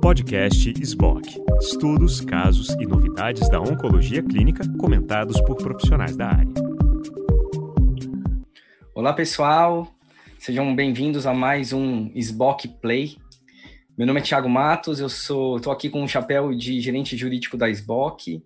Podcast SBOC. Estudos, casos e novidades da oncologia clínica comentados por profissionais da área. Olá, pessoal. Sejam bem-vindos a mais um SBOC Play. Meu nome é Thiago Matos, eu sou estou aqui com o chapéu de gerente jurídico da SBOC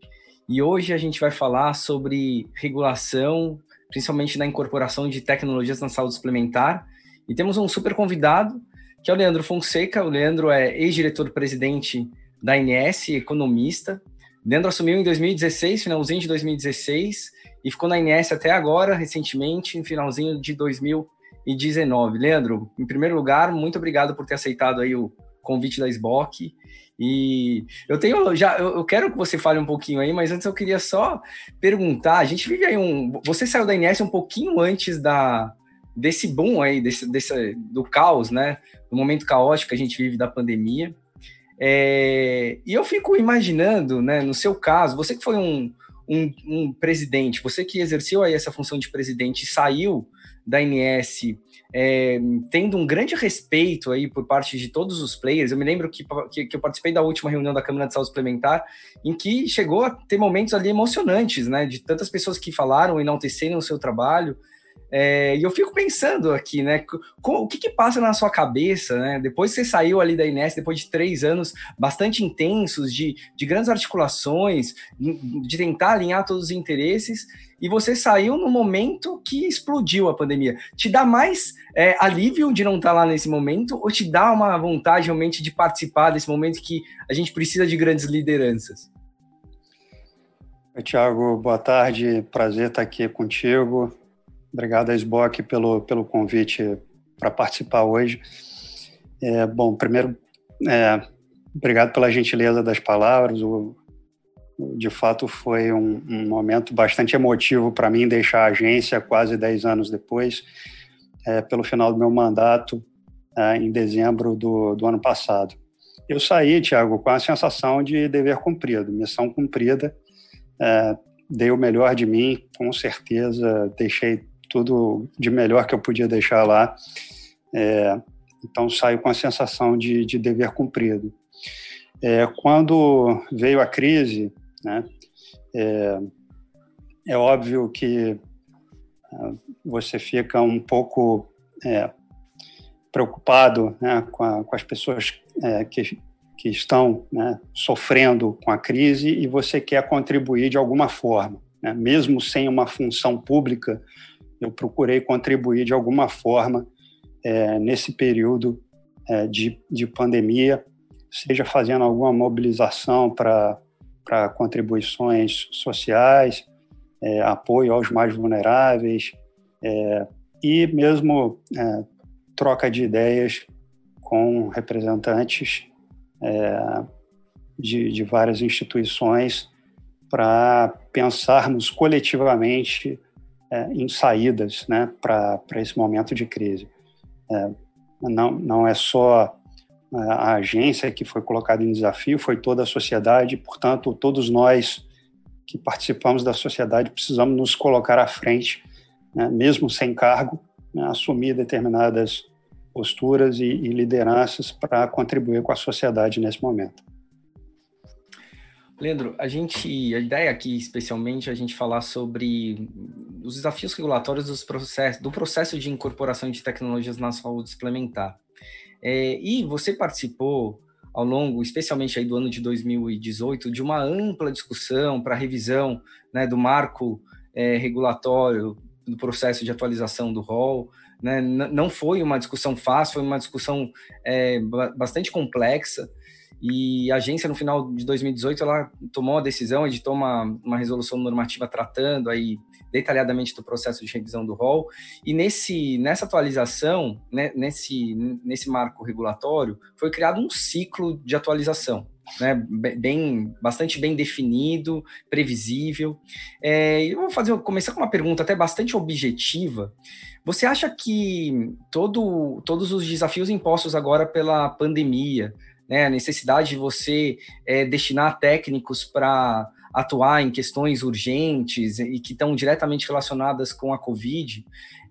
e hoje a gente vai falar sobre regulação, principalmente na incorporação de tecnologias na saúde suplementar. E temos um super convidado, que é o Leandro Fonseca. O Leandro é ex-diretor-presidente da INS, economista. O Leandro assumiu em 2016, finalzinho de 2016, e ficou na INS até agora, recentemente, no finalzinho de 2019. Leandro, em primeiro lugar, muito obrigado por ter aceitado aí o convite da SBOC. E eu tenho já, eu quero que você fale um pouquinho aí, mas antes eu queria só perguntar. A gente vive aí um. Você saiu da INS um pouquinho antes da desse boom aí, desse, desse do caos, né? Do momento caótico que a gente vive da pandemia. É, e eu fico imaginando, né? No seu caso, você que foi um, um, um presidente, você que exerceu aí essa função de presidente e saiu da INS é, tendo um grande respeito aí por parte de todos os players. Eu me lembro que, que, que, eu participei da última reunião da Câmara de Saúde Suplementar, em que chegou a ter momentos ali emocionantes, né? De tantas pessoas que falaram, enalteceram o seu trabalho. É, e eu fico pensando aqui, né? o que, que, passa na sua cabeça, né? Depois que você saiu ali da Inés, depois de três anos bastante intensos, de, de grandes articulações, de tentar alinhar todos os interesses, e você saiu no momento que explodiu a pandemia. Te dá mais é, alívio de não estar lá nesse momento, ou te dá uma vontade realmente de participar desse momento que a gente precisa de grandes lideranças? Tiago, boa tarde, prazer estar aqui contigo. Obrigado, Esboc, pelo, pelo convite para participar hoje. É, bom, primeiro, é, obrigado pela gentileza das palavras. O, de fato, foi um, um momento bastante emotivo para mim deixar a agência quase 10 anos depois, é, pelo final do meu mandato, é, em dezembro do, do ano passado. Eu saí, Tiago, com a sensação de dever cumprido, missão cumprida. É, dei o melhor de mim, com certeza, deixei tudo de melhor que eu podia deixar lá. É, então saio com a sensação de, de dever cumprido. É, quando veio a crise, né, é, é óbvio que é, você fica um pouco é, preocupado né, com, a, com, as pessoas é, que, que estão né, sofrendo com a crise e você quer contribuir de alguma forma. Né, mesmo sem uma função pública, eu procurei contribuir de alguma forma é, nesse período é, de, de pandemia, seja fazendo alguma mobilização para contribuições sociais, é, apoio aos mais vulneráveis é, e mesmo é, troca de ideias com representantes é, de, de várias instituições para pensarmos coletivamente é, em saídas né, para esse momento de crise. É, não, não é só é, a agência que foi colocada em desafio, foi toda a sociedade, portanto, todos nós que participamos da sociedade precisamos nos colocar à frente, né, mesmo sem cargo, né, assumir determinadas posturas e, e lideranças para contribuir com a sociedade nesse momento. Leandro, a gente, a ideia aqui, especialmente, é a gente falar sobre os desafios regulatórios dos processos, do processo de incorporação de tecnologias na saúde suplementar. É, e você participou ao longo, especialmente aí do ano de 2018, de uma ampla discussão para revisão né, do marco é, regulatório do processo de atualização do rol. Né? Não foi uma discussão fácil, foi uma discussão é, bastante complexa. E a agência, no final de 2018, ela tomou a decisão, editou uma, uma resolução normativa tratando aí detalhadamente do processo de revisão do rol. E nesse, nessa atualização, né, nesse, nesse marco regulatório, foi criado um ciclo de atualização. Né, bem, bastante bem definido, previsível. É, eu vou fazer, começar com uma pergunta até bastante objetiva. Você acha que todo, todos os desafios impostos agora pela pandemia, né, a necessidade de você é, destinar técnicos para atuar em questões urgentes e que estão diretamente relacionadas com a Covid,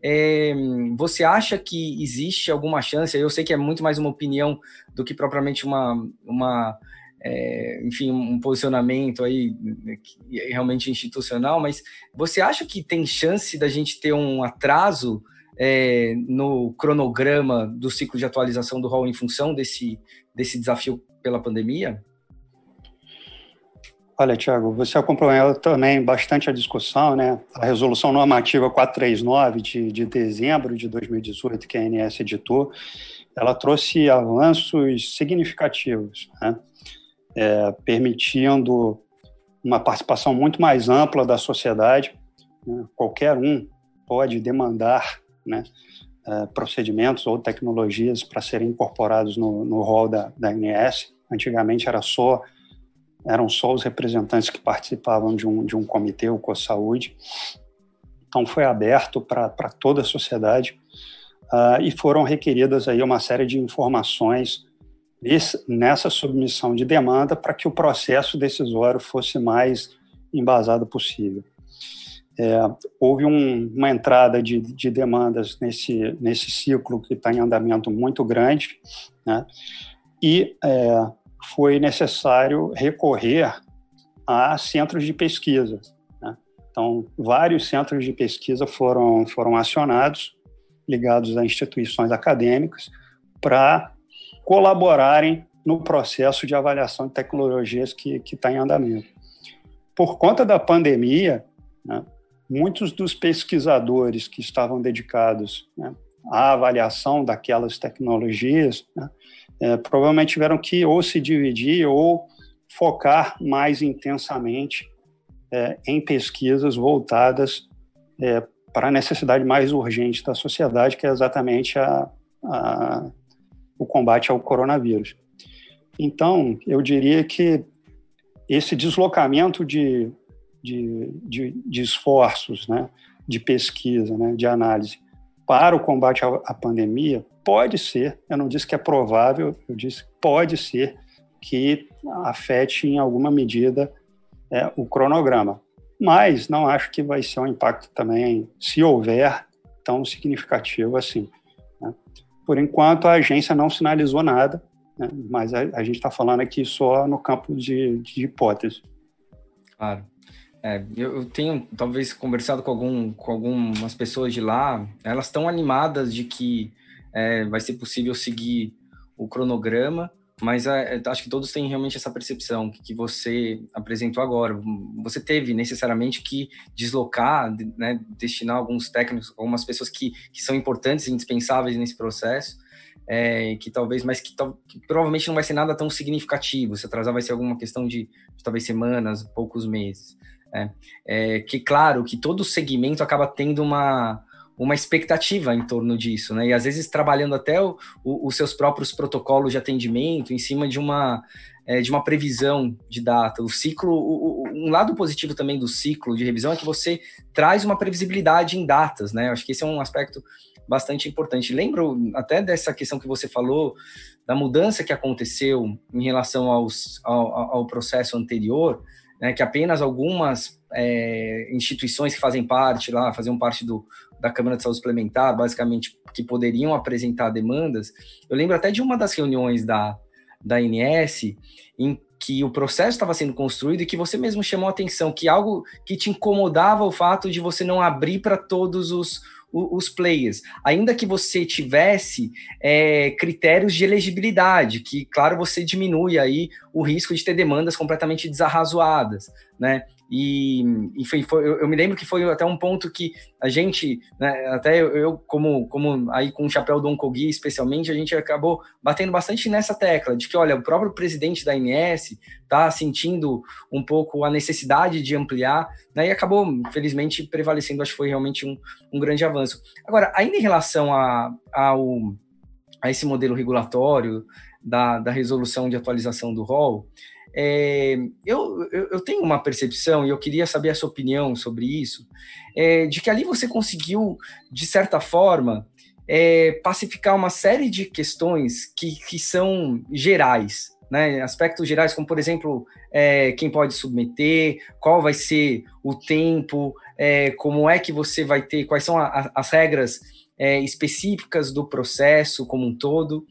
é, você acha que existe alguma chance? Eu sei que é muito mais uma opinião do que propriamente uma, uma é, enfim, um posicionamento aí é realmente institucional, mas você acha que tem chance da gente ter um atraso é, no cronograma do ciclo de atualização do rol em função desse, desse desafio pela pandemia? Olha, Tiago, você acompanhou também bastante a discussão, né? A resolução normativa 439 de, de dezembro de 2018, que a ANS editou, ela trouxe avanços significativos, né? é, permitindo uma participação muito mais ampla da sociedade. Né? Qualquer um pode demandar né, é, procedimentos ou tecnologias para serem incorporados no, no rol da, da ANS. Antigamente era só eram só os representantes que participavam de um, de um comitê, o COSAúde. Então foi aberto para toda a sociedade uh, e foram requeridas aí uma série de informações nessa submissão de demanda para que o processo decisório fosse mais embasado possível. É, houve um, uma entrada de, de, demandas nesse, nesse ciclo que está em andamento muito grande, né? e é, foi necessário recorrer a centros de pesquisa. Né? Então, vários centros de pesquisa foram, foram acionados, ligados a instituições acadêmicas, para colaborarem no processo de avaliação de tecnologias que está em andamento. Por conta da pandemia, né, muitos dos pesquisadores que estavam dedicados né, à avaliação daquelas tecnologias né, é, provavelmente tiveram que ou se dividir ou focar mais intensamente é, em pesquisas voltadas é, para a necessidade mais urgente da sociedade, que é exatamente a, a, o combate ao coronavírus. Então, eu diria que esse deslocamento de, de, de, de esforços, né, de pesquisa, né, de análise, para o combate à, pandemia, pode ser, eu não disse que é provável, eu disse pode ser que afete em alguma medida é, o cronograma. Mas não acho que vai ser um impacto também, se houver, tão significativo assim. Né? Por enquanto, a agência não sinalizou nada, né? mas a, a gente está falando aqui só no campo de, de hipótese. Claro. É, eu tenho talvez conversado com, algum, com algumas pessoas de lá, elas estão animadas de que é, vai ser possível seguir o cronograma, mas é, acho que todos têm realmente essa percepção que, que, você apresentou agora. Você teve necessariamente que deslocar, né, destinar alguns técnicos, algumas pessoas que, que são importantes e indispensáveis nesse processo, é, que talvez, mas que, que, provavelmente não vai ser nada tão significativo. Se atrasar vai ser alguma questão de, de talvez semanas, poucos meses. É, é, que claro que todo segmento acaba tendo uma, uma expectativa em torno disso, né? E às vezes trabalhando até o, o, os seus próprios protocolos de atendimento em cima de uma é, de uma previsão de data. O ciclo, o, um lado positivo também do ciclo de revisão é que você traz uma previsibilidade em datas, né? Acho que esse é um aspecto bastante importante. Lembro até dessa questão que você falou da mudança que aconteceu em relação aos, ao, ao processo anterior né, que apenas algumas é, instituições que fazem parte lá, faziam parte do, da Câmara de Saúde Suplementar, basicamente, que poderiam apresentar demandas. Eu lembro até de uma das reuniões da, da INS, em que o processo estava sendo construído e que você mesmo chamou a atenção, que algo que te incomodava o fato de você não abrir para todos os, os players, ainda que você tivesse é, critérios de elegibilidade, que, claro, você diminui aí o risco de ter demandas completamente desarrazoadas, né? E, enfim, foi, eu, eu, me lembro que foi até um ponto que a gente, né, até eu, como, como aí com o chapéu do Oncogui especialmente, a gente acabou batendo bastante nessa tecla de que, olha, o próprio presidente da INS está sentindo um pouco a necessidade de ampliar, né, e acabou, felizmente, prevalecendo, acho que foi realmente um, um grande avanço. Agora, ainda em relação a, ao, a esse modelo regulatório da, da resolução de atualização do rol, é, eu, eu, tenho uma percepção, e eu queria saber a sua opinião sobre isso, é, de que ali você conseguiu, de certa forma, é, pacificar uma série de questões que, que são gerais, né? Aspectos gerais, como por exemplo, é, quem pode submeter, qual vai ser o tempo, é, como é que você vai ter, quais são a, a, as regras é, específicas do processo como um todo.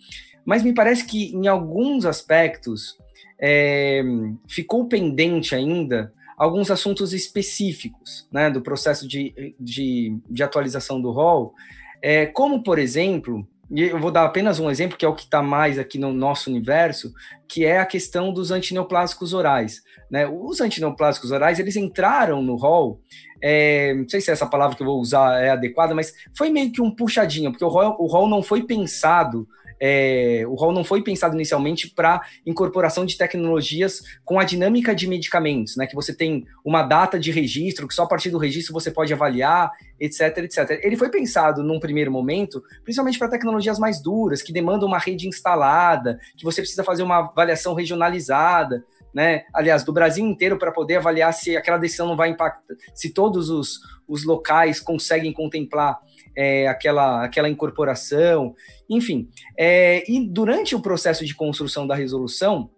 Mas me parece que em alguns aspectos é, ficou pendente ainda alguns assuntos específicos né, do processo de, de, de atualização do rol, é, como, por exemplo, e eu vou dar apenas um exemplo, que é o que está mais aqui no nosso universo, que é a questão dos antineoplásicos orais. Né? Os antineoplásicos orais, eles entraram no rol, é, não sei se essa palavra que eu vou usar é adequada, mas foi meio que um puxadinho, porque o rol, o rol não foi pensado é, o rol não foi pensado inicialmente para incorporação de tecnologias com a dinâmica de medicamentos, né? Que você tem uma data de registro, que só a partir do registro você pode avaliar, etc, etc. Ele foi pensado num primeiro momento, principalmente para tecnologias mais duras, que demandam uma rede instalada, que você precisa fazer uma avaliação regionalizada, né? Aliás, do Brasil inteiro para poder avaliar se aquela decisão não vai impactar, se todos os, os locais conseguem contemplar é, aquela, aquela incorporação, enfim. É, e durante o processo de construção da resolução,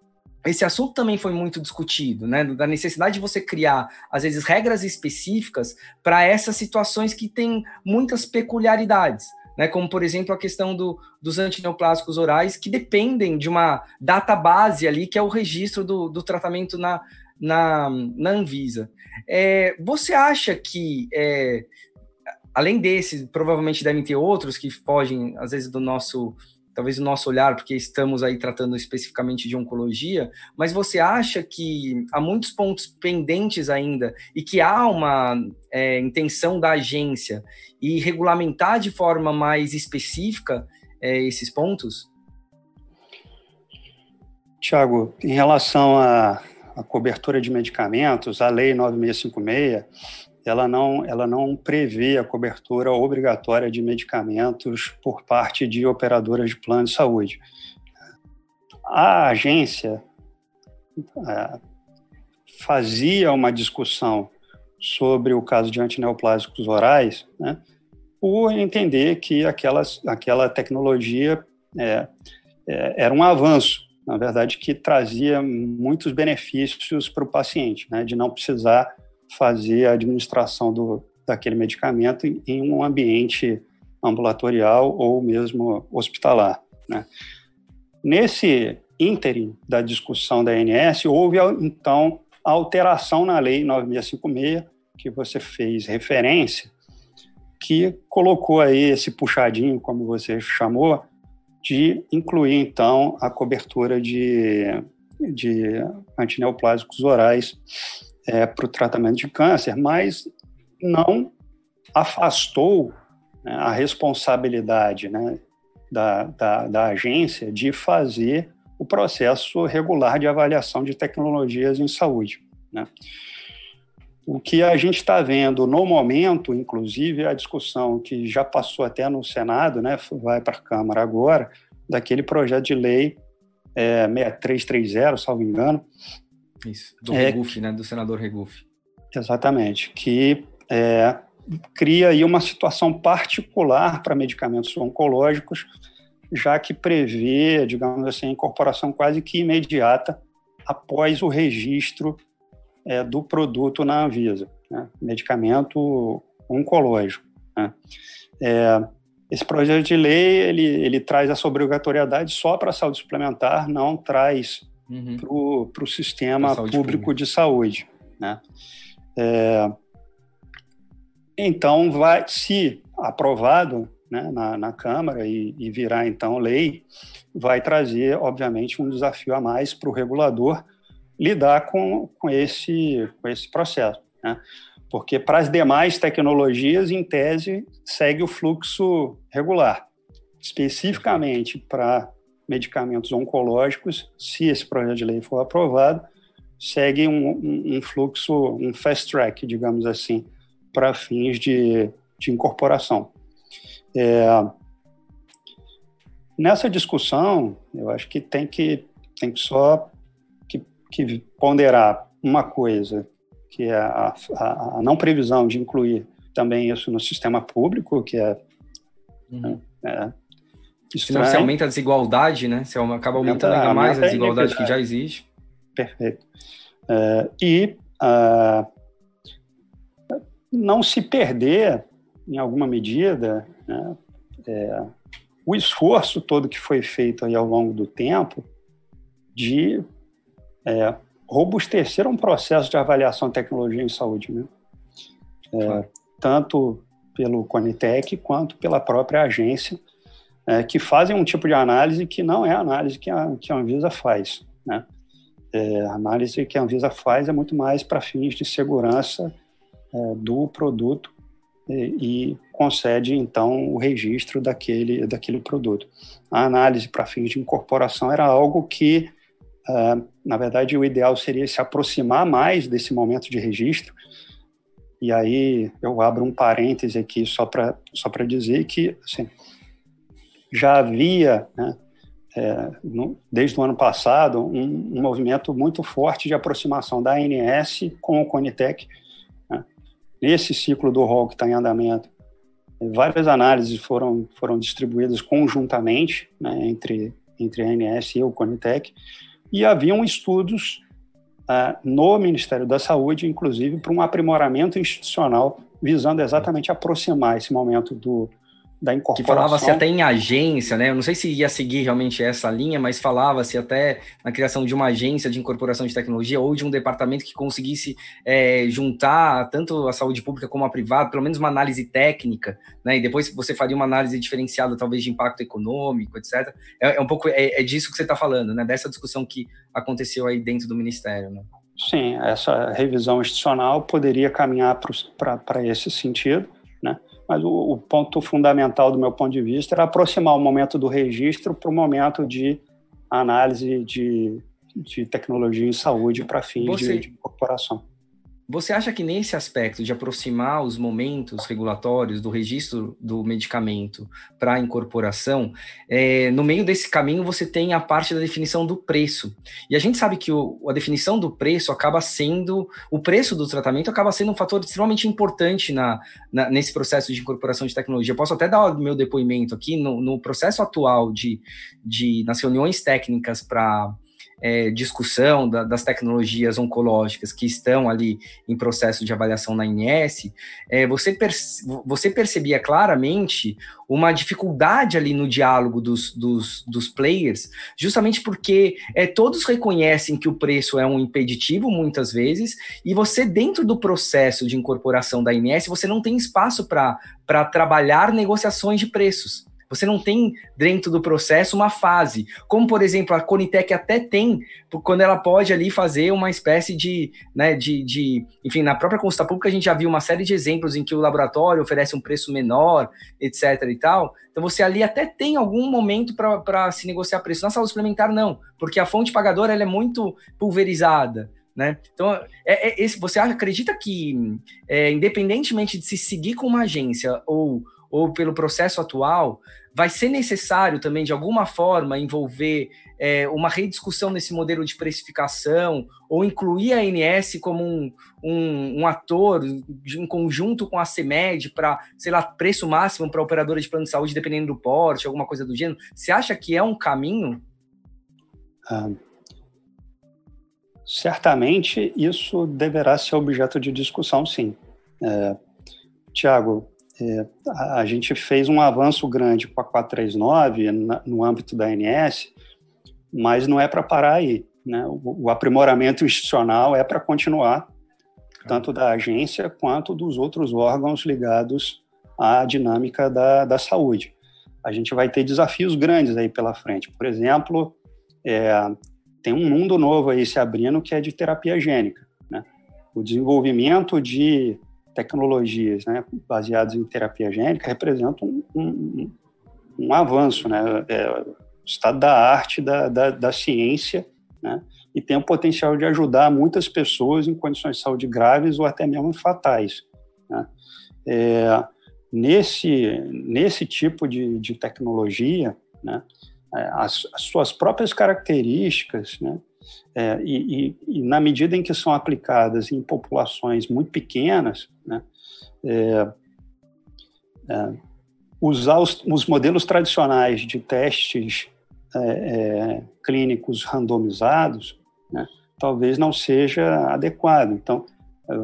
esse assunto também foi muito discutido, né? Da necessidade de você criar, às vezes, regras específicas para essas situações que têm muitas peculiaridades. Né, como, por exemplo, a questão do, dos antineoplásicos orais, que dependem de uma data base ali, que é o registro do, do tratamento na, na, na Anvisa. É, você acha que é, além desse, provavelmente devem ter outros que fogem, às vezes, do nosso, talvez do nosso olhar, porque estamos aí tratando especificamente de oncologia, mas você acha que há muitos pontos pendentes ainda e que há uma é, intenção da agência e regulamentar de forma mais específica é, esses pontos? Tiago, em relação à, à cobertura de medicamentos, a Lei 9656 ela não, ela não prevê a cobertura obrigatória de medicamentos por parte de operadoras de plano de saúde. A agência é, fazia uma discussão sobre o caso de antineoplásicos orais, né, por entender que aquela, aquela tecnologia é, é, era um avanço, na verdade, que trazia muitos benefícios para o paciente, né, de não precisar fazer a administração do, daquele medicamento em, em um ambiente ambulatorial ou mesmo hospitalar. Né? Nesse ínterim da discussão da ANS, houve, então, a alteração na Lei 9656, que você fez referência, que colocou aí esse puxadinho, como você chamou, de incluir, então, a cobertura de, de antineoplásicos orais é, para o tratamento de câncer, mas não afastou né, a responsabilidade né, da, da, da, agência de fazer o processo regular de avaliação de tecnologias em saúde. Né. O que a gente está vendo no momento, inclusive, é a discussão que já passou até no Senado, né, vai para a Câmara agora, daquele projeto de lei é, 6330, salvo engano, isso, do é, Regufe, né? Do senador Regufe. Exatamente, que é, cria aí uma situação particular para medicamentos oncológicos, já que prevê, digamos assim, a incorporação quase que imediata após o registro é, do produto na Anvisa, né? medicamento oncológico. Né? É, esse projeto de lei ele, ele traz essa obrigatoriedade só para a saúde suplementar, não traz uhum. para o sistema público pública. de saúde. Né? É, então, vai, se aprovado né, na, na, Câmara e, e, virar então lei, vai trazer, obviamente, um desafio a mais para o regulador lidar com, com, esse, com esse processo. Né? Porque para as demais tecnologias, em tese, segue o fluxo regular. Especificamente para medicamentos oncológicos, se esse projeto de lei for aprovado, segue um, um, um fluxo, um fast track, digamos assim, para fins de, de incorporação. É, nessa discussão, eu acho que tem que, tem que só que, que ponderar uma coisa, que é a, a, a, não previsão de incluir também isso no sistema público, que é, uhum. é Senão você aumenta a desigualdade, né? Você acaba aumentando ainda mais a desigualdade que já existe. Perfeito. Uh, e uh, não se perder, em alguma medida, né, é, o esforço todo que foi feito aí ao longo do tempo de é, robustecer um processo de avaliação de tecnologia em saúde, né? É, tanto pelo Conitec quanto pela própria agência, é, que fazem um tipo de análise que não é a análise que a, que a Anvisa faz. Né? É, a análise que a Anvisa faz é muito mais para fins de segurança é, do produto e, e, concede, então, o registro daquele, daquele produto. A análise para fins de incorporação era algo que, é, na verdade, o ideal seria se aproximar mais desse momento de registro, e aí eu abro um parêntese aqui só para só dizer que assim, já havia, né, é, no, desde o ano passado, um, um, movimento muito forte de aproximação da ANS com o Conitec. Né. Nesse ciclo do rol que está em andamento, várias análises foram, foram distribuídas conjuntamente né, entre, entre a ANS e o Conitec, e haviam estudos uh, no Ministério da Saúde, inclusive para um aprimoramento institucional visando exatamente aproximar esse momento do, da incorporação. Que falava-se até em agência, né? Eu não sei se ia seguir realmente essa linha, mas falava-se até na criação de uma agência de incorporação de tecnologia ou de um departamento que conseguisse é, juntar tanto a saúde pública como a privada, pelo menos uma análise técnica, né? E depois você faria uma análise diferenciada, talvez de impacto econômico, etc. É, é um pouco é, é, disso que você está falando, né? Dessa discussão que aconteceu aí dentro do Ministério, né? Sim, essa revisão institucional poderia caminhar para esse sentido, né? Mas o, o, ponto fundamental do meu ponto de vista era aproximar o momento do registro para o momento de análise de, de tecnologia em saúde para fins Você... de, de incorporação. Você acha que nesse aspecto de aproximar os momentos regulatórios do registro do medicamento para a incorporação, é, no meio desse caminho você tem a parte da definição do preço. E a gente sabe que o, a definição do preço acaba sendo, o preço do tratamento acaba sendo um fator extremamente importante na, na nesse processo de incorporação de tecnologia. Eu posso até dar o meu depoimento aqui no, no processo atual de, de nas reuniões técnicas para é, discussão da, das tecnologias oncológicas que estão ali em processo de avaliação na INS, é, você, perce, você percebia claramente uma dificuldade ali no diálogo dos, dos, dos players, justamente porque é, todos reconhecem que o preço é um impeditivo muitas vezes, e você, dentro do processo de incorporação da INS, você não tem espaço para trabalhar negociações de preços. Você não tem dentro do processo uma fase, como por exemplo a Conitec até tem, quando ela pode ali fazer uma espécie de, né, de, de, enfim, na própria consulta pública a gente já viu uma série de exemplos em que o laboratório oferece um preço menor, etc e tal. Então você ali até tem algum momento para se negociar preço. Na saúde suplementar não, porque a fonte pagadora ela é muito pulverizada. Né? Então, é, é, esse, você acredita que, é, independentemente de se seguir com uma agência ou ou pelo processo atual, vai ser necessário também, de alguma forma, envolver é, uma rediscussão nesse modelo de precificação, ou incluir a ANS como um, um, um ator em conjunto com a CEMED para, sei lá, preço máximo para operadora de plano de saúde, dependendo do porte, alguma coisa do gênero. Você acha que é um caminho? Ah, certamente isso deverá ser objeto de discussão, sim. É, Tiago, é, a gente fez um avanço grande com a 439 na, no âmbito da ANS, mas não é para parar aí. Né? O, o, aprimoramento institucional é para continuar, tanto da agência quanto dos outros órgãos ligados à dinâmica da, da saúde. A gente vai ter desafios grandes aí pela frente. Por exemplo, é, tem um mundo novo aí se abrindo que é de terapia gênica. Né? O desenvolvimento de tecnologias né, baseadas em terapia gênica representam um, um, um avanço, né, é, estado da arte da, da, da ciência, né, e tem o potencial de ajudar muitas pessoas em condições de saúde graves ou até mesmo fatais. Né. É, nesse, nesse tipo de, de tecnologia, né, é, as, as, suas próprias características, né, é, e, e, e, na medida em que são aplicadas em populações muito pequenas, né, é, é, usar os, os, modelos tradicionais de testes é, é, clínicos randomizados, né, talvez não seja adequado. Então,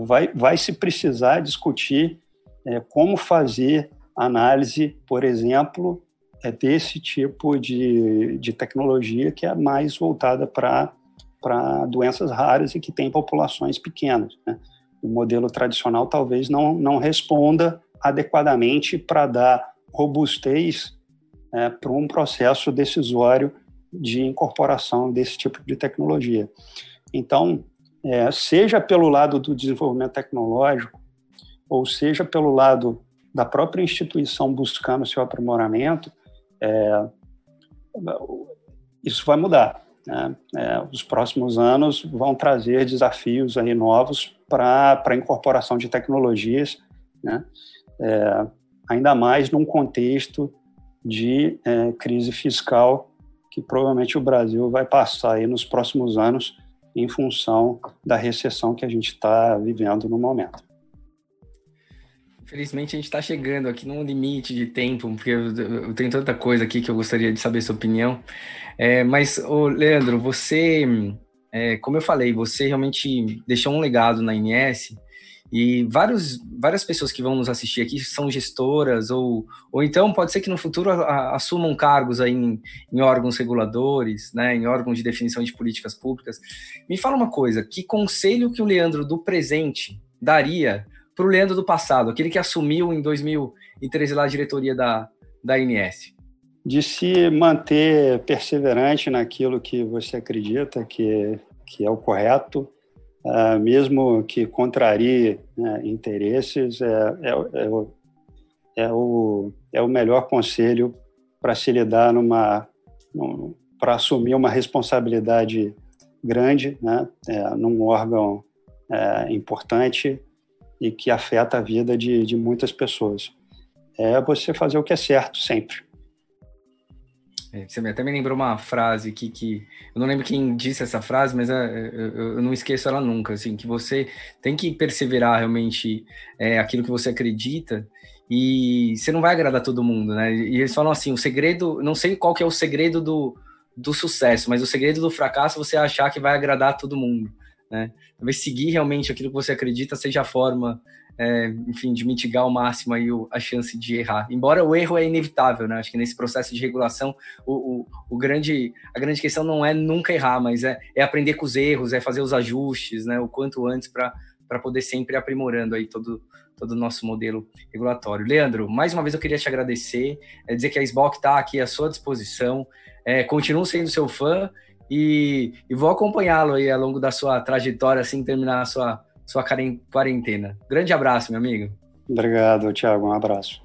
vai, vai se precisar discutir é, como fazer análise, por exemplo, desse tipo de, de tecnologia que é mais voltada para doenças raras e que tem populações pequenas. Né? O modelo tradicional talvez não, não responda adequadamente para dar robustez é, para um processo decisório de incorporação desse tipo de tecnologia. Então, é, seja pelo lado do desenvolvimento tecnológico, ou seja pelo lado da própria instituição buscando seu aprimoramento, é, isso vai mudar. Né? É, os próximos anos vão trazer desafios aí novos para a incorporação de tecnologias, né? É, ainda mais num contexto de é, crise fiscal que provavelmente o Brasil vai passar aí nos próximos anos em função da recessão que a gente está vivendo no momento. Infelizmente a gente está chegando aqui num limite de tempo, porque eu, eu, tenho tanta coisa aqui que eu gostaria de saber sua opinião. É, mas, ô, Leandro, você, é, como eu falei, você realmente deixou um legado na INS e vários, várias pessoas que vão nos assistir aqui são gestoras ou, ou então pode ser que no futuro assumam cargos aí em, em, órgãos reguladores, né, em órgãos de definição de políticas públicas. Me fala uma coisa, que conselho que o Leandro do presente daria para o Leandro do passado, aquele que assumiu em 2013 lá a diretoria da, da INS? De se manter perseverante naquilo que você acredita que, que é o correto, uh, mesmo que contrarie né, interesses, é, é, é, o, é, o, é o melhor conselho para se lidar numa. num, para assumir uma responsabilidade grande, né, é, num órgão é, importante e que afeta a vida de, de muitas pessoas. É você fazer o que é certo sempre. É, você até me lembrou uma frase aqui que eu não lembro quem disse essa frase, mas é, eu não esqueço ela nunca. Assim, que você tem que perseverar realmente é, aquilo que você acredita e você não vai agradar todo mundo, né? E eles falam assim, o segredo, não sei qual que é o segredo do, do sucesso, mas o segredo do fracasso é você achar que vai agradar todo mundo né? Talvez seguir realmente aquilo que você acredita seja a forma, é, enfim, de mitigar ao máximo aí a chance de errar. Embora o erro é inevitável, né? Acho que nesse processo de regulação, o, o, o grande, a grande questão não é nunca errar, mas é, é aprender com os erros, é fazer os ajustes, né? O quanto antes para para poder sempre aprimorando aí todo, todo o nosso modelo regulatório. Leandro, mais uma vez eu queria te agradecer, é dizer que a SBOC está aqui à sua disposição, é, continuo sendo seu fã e, e vou acompanhá-lo aí ao longo da sua trajetória, assim terminar a sua, sua quarentena. Grande abraço, meu amigo. Obrigado, Thiago. Um abraço.